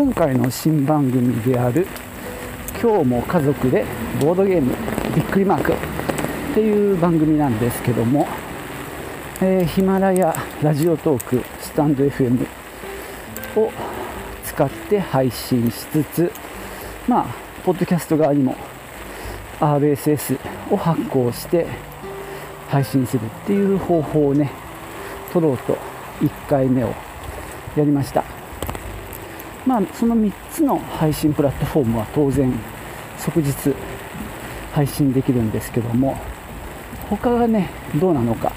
今回の新番組である「今日も家族でボードゲームびっくりマーク」っていう番組なんですけども、えー、ヒマラヤラジオトークスタンド FM を使って配信しつつまあポッドキャスト側にも RSS を発行して配信するっていう方法をね取ろうと1回目をやりました。まあその3つの配信プラットフォームは当然即日配信できるんですけども他がねどうなのか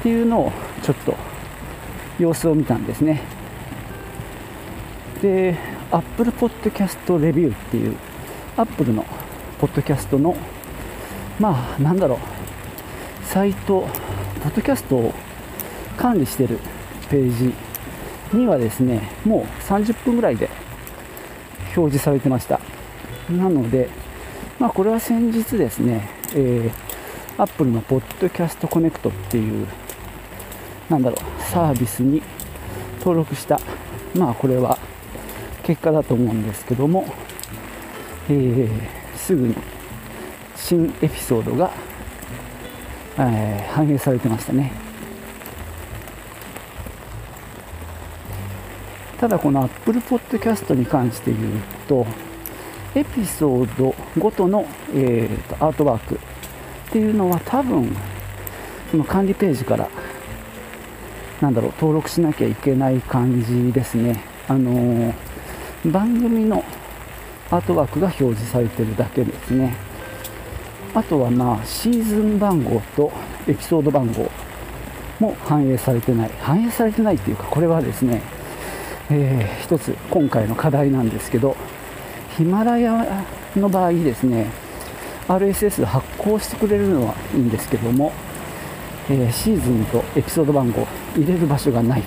っていうのをちょっと様子を見たんですね。で Apple Podcast レビューっていう Apple のポッドキャストのまあなんだろうサイトポッドキャストを管理してるページにはですねもう30分ぐらいで表示されてました。なのでまあこれは先日ですね、えー、Apple のポッドキャストコネクトっていうなんだろうサービスに登録したまあこれは結果だと思うんですけども、えー、すぐに新エピソードが、えー、反映されてましたね。ただこの Apple Podcast に関して言うとエピソードごとの、えーと、アートワークっていうのは多分その管理ページからなんだろう登録しなきゃいけない感じですね。あのー、番組のアートワークが表示されてるだけですね。あとはまあシーズン番号とエピソード番号も反映されてない。反映されてないっていうかこれはですね、えー、一つ今回の課題なんですけどヒマラヤの場合ですね RSS 発行してくれるのはいいんですけども、えー、シーズンとエピソード番号入れる場所がない。っ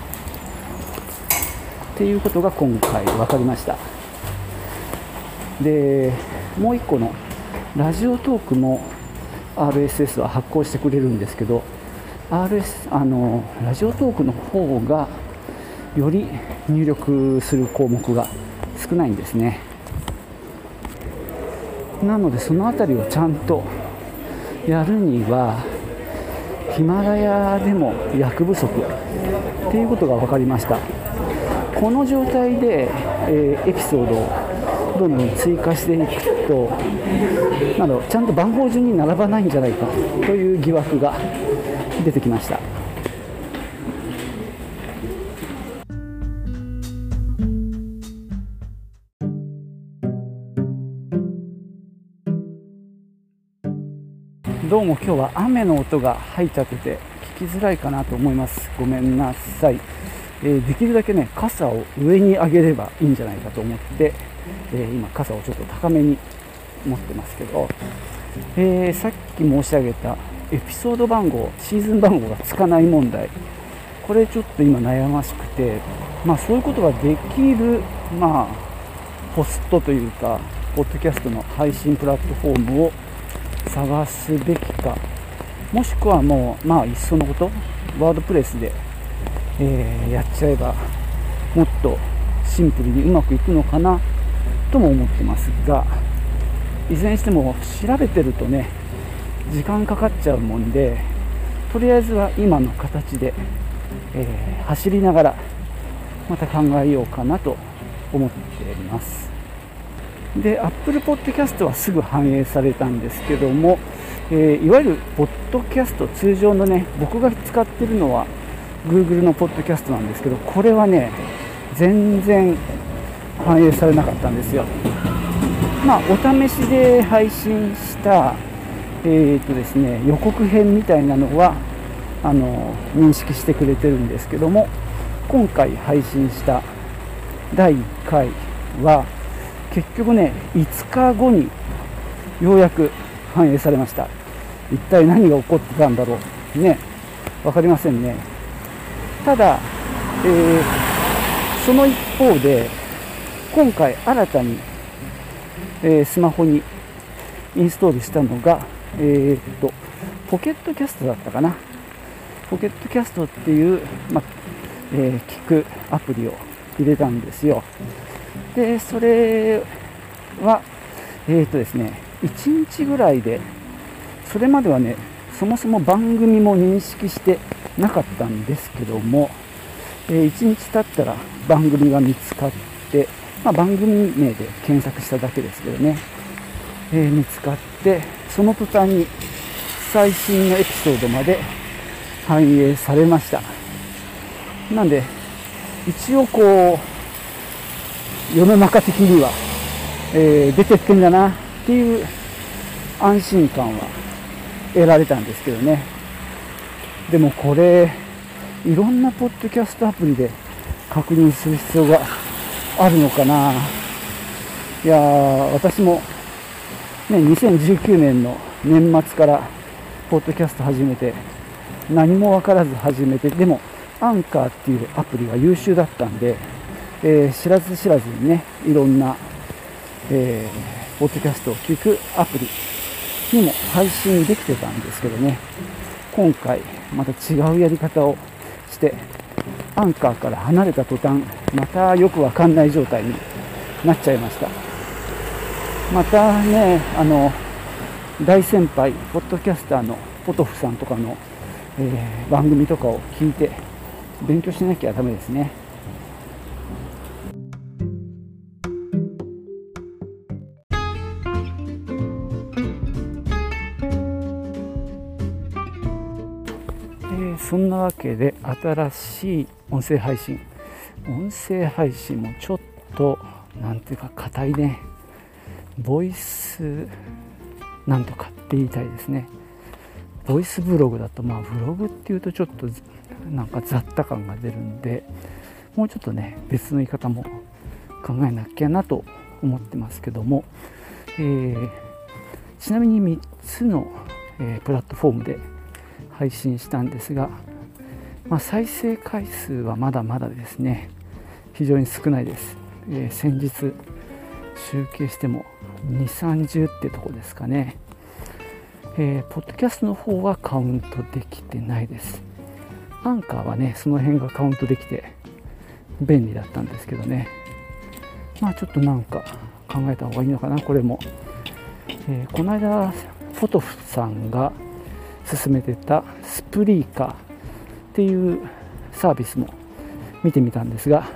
ていうことが今回分かりました。でもう1個のラジオトークも RSS は発行してくれるんですけど RS あのラジオトークの方がより入力する項目が少ないんですね。なのでその辺りをちゃんとやるにはヒマラヤでも役不足っていうことが分かりました。この状態で、えー、エピソードをどんどん追加していくとなどちゃんと番号順に並ばないんじゃないかという疑惑が出てきました。どうも今日は雨の音が入っちゃってて聞きづらいかなと思います。ごめんなさい、えー、できるだけね傘を上に上げればいいんじゃないかと思って、えー、今傘をちょっと高めに持ってますけど、えー、さっき申し上げたエピソード番号シーズン番号がつかない問題。これちょっと今悩ましくてまあそういうことができるまあポストというかポッドキャストの配信プラットフォームを探すべきか。もしくはもうまあいっそのことワードプレスで、えー、やっちゃえばもっとシンプルにうまくいくのかなとも思ってますがいずれにしても調べてるとね時間かかっちゃうもんでとりあえずは今の形で、えー、走りながらまた考えようかなと思っています。で Apple Podcast はすぐ反映されたんですけども、えー、いわゆるポッドキャスト通常のね僕が使ってるのは Google のポッドキャストなんですけどこれはね全然反映されなかったんですよ。まあお試しで配信したえーとですね、予告編みたいなのはあの認識してくれてるんですけども今回配信した第1回は結局ね5日後にようやく反映されました。一体何が起こってたんだろう。ね。分かりませんね。ただ、えー、その一方で今回新たに、えー、スマホにインストールしたのがえー、っとポケットキャストだったかな。ポケットキャストっていう、まえー、聞くアプリを入れたんですよ。でそれはえっ、ー、とですね1日ぐらいでそれまではねそもそも番組も認識してなかったんですけども、えー、1日経ったら番組が見つかって、まあ、番組名で検索しただけですけどね、えー、見つかってその途端に最新のエピソードまで反映されました。なんで一応こう世の中的には、えー、出てってんだなっていう安心感は得られたんですけどね。でもこれいろんなポッドキャストアプリで確認する必要があるのかな。いや私もね2019年の年末からポッドキャスト始めて何も分からず始めてでもアンカーっていうアプリが優秀だったんで、えー、知らず知らずにねいろんな、えー、ポッドキャストを聞くアプリにも配信できてたんですけどね。今回また違うやり方をしてアンカーから離れた途端またよくわかんない状態になっちゃいました。またねあの大先輩ポッドキャスターのポトフさんとかの、えー、番組とかを聞いて勉強しなきゃダメですね。そんなわけで新しい音声配信。音声配信もちょっとなんていうか硬いね。ボイスなんとかって言いたいですね。ボイスブログだとまあブログっていうとちょっとなんか雑多感が出るんでもうちょっとね別の言い方も考えなきゃなと思ってますけども、えー、ちなみに3つの、えー、プラットフォームで配信したんですが、まあ、再生回数はまだまだですね。非常に少ないです、えー、先日集計しても2 3 0ってとこですかね、えー、ポッドキャストの方はカウントできてないです。アンカーはねその辺がカウントできて便利だったんですけどね。まあちょっとなんか考えた方がいいのかなこれも、えー、この間フォトフさんが進めてたスプリーカーっていうサービスも見てみたんですが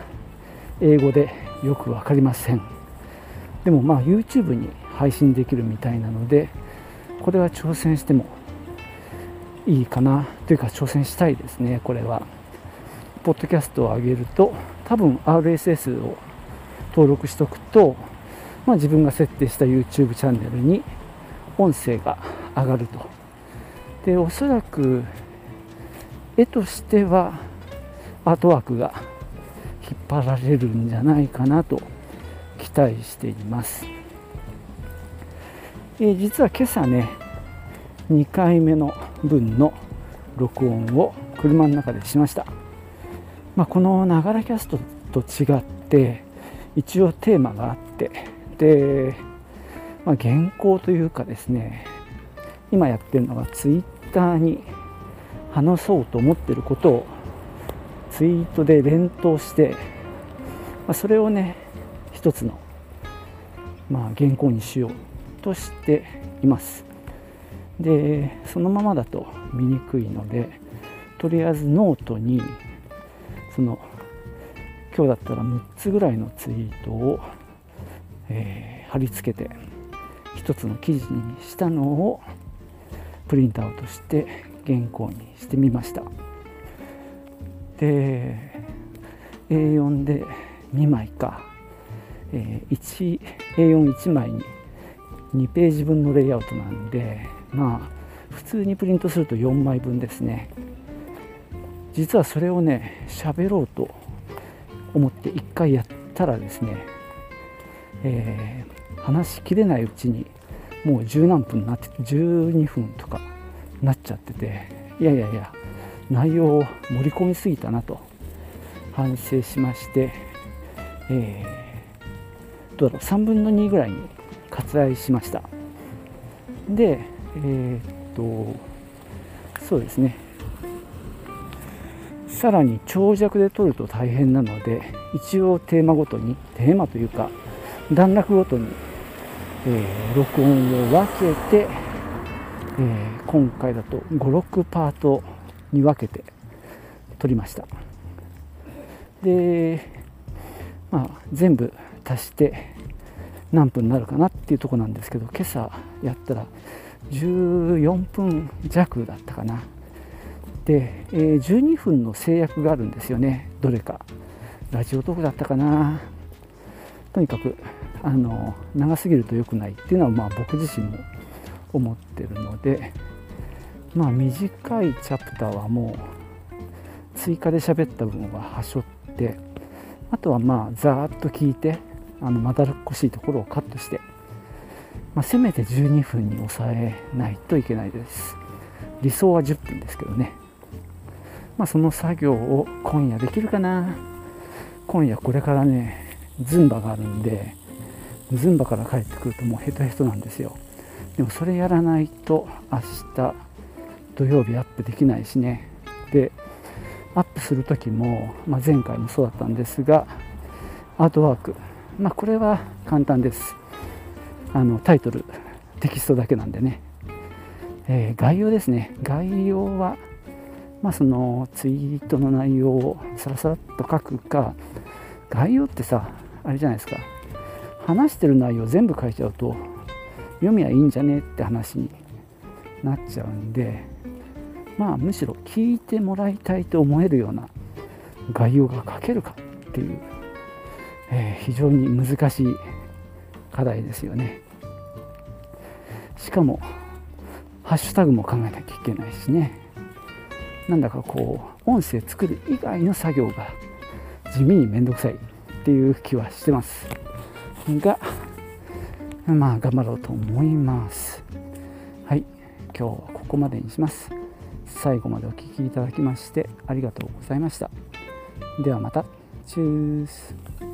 英語でよく分かりません。でもまあ YouTube に配信できるみたいなのでこれは挑戦してもいいかなというか挑戦したいですねこれは。ポッドキャストを上げると多分 RSS を登録しておくと、まあ、自分が設定した YouTube チャンネルに音声が上がると。でおそらく絵としてはアートワークが引っ張られるんじゃないかなと期待しています、えー、実は今朝ね2回目の分の録音を車の中でしました、まあ、このながらキャストと違って一応テーマがあってで、まあ、原稿というかですね今やってるのがツイッターに話そうと思ってることをツイートで連投して、まあ、それをね一つの、まあ、原稿にしようとしています。でそのままだと見にくいのでとりあえずノートにその今日だったら6つぐらいのツイートを、えー、貼り付けて一つの記事にしたのをプリントアウトして原稿にしてみました。で A4 で2枚か、えー、A41 枚に2ページ分のレイアウトなんでまあ普通にプリントすると4枚分ですね。実はそれをね喋ろうと思って1回やったらですね、えー、話しきれないうちにもう十何分になって12分とかなっちゃってていやいやいや内容を盛り込みすぎたなと反省しまして、えー、どうだろう3分の2ぐらいに割愛しました。でえー、っとそうですね。さらに長尺で撮ると大変なので一応テーマごとにテーマというか段落ごとに、えー、録音を分けて、えー、今回だと56パートに分けて撮りました。でまあ全部足して何分になるかなっていうとこなんですけど今朝やったら14分弱だったかな。で、えー、12分の制約があるんですよね。どれか。ラジオトークだったかな。とにかくあの長すぎると良くないっていうのはまあ僕自身も思ってるのでまあ短いチャプターはもう追加で喋った部分ははしょってあとはまあざーっと聞いてあのまだらっこしいところをカットして、まあ、せめて12分に抑えないといけないです。理想は10分ですけどね。まあ、その作業を今夜できるかな。今夜これからねズンバがあるんでズンバから帰ってくるともうヘトヘトなんですよ。でもそれやらないと明日土曜日アップできないしね。でアップする時も、まあ、前回もそうだったんですがアートワーク。まあこれは簡単です。あのタイトルテキストだけなんでね、えー、概要ですね。概要はまあ、そのツイートの内容をさらさらっと書くか概要ってさあれじゃないですか。話してる内容全部書いちゃうと読みはいいんじゃねって話になっちゃうんでまあむしろ聞いてもらいたいと思えるような概要が書けるかっていう、えー、非常に難しい課題ですよね。しかもハッシュタグも考えなきゃいけないしね。なんだかこう音声作る以外の作業が地味に面倒くさいっていう気はしてます。がまあ頑張ろうと思います。はい。今日はここまでにします。最後までお聴きいただきましてありがとうございました。ではまた。チュース。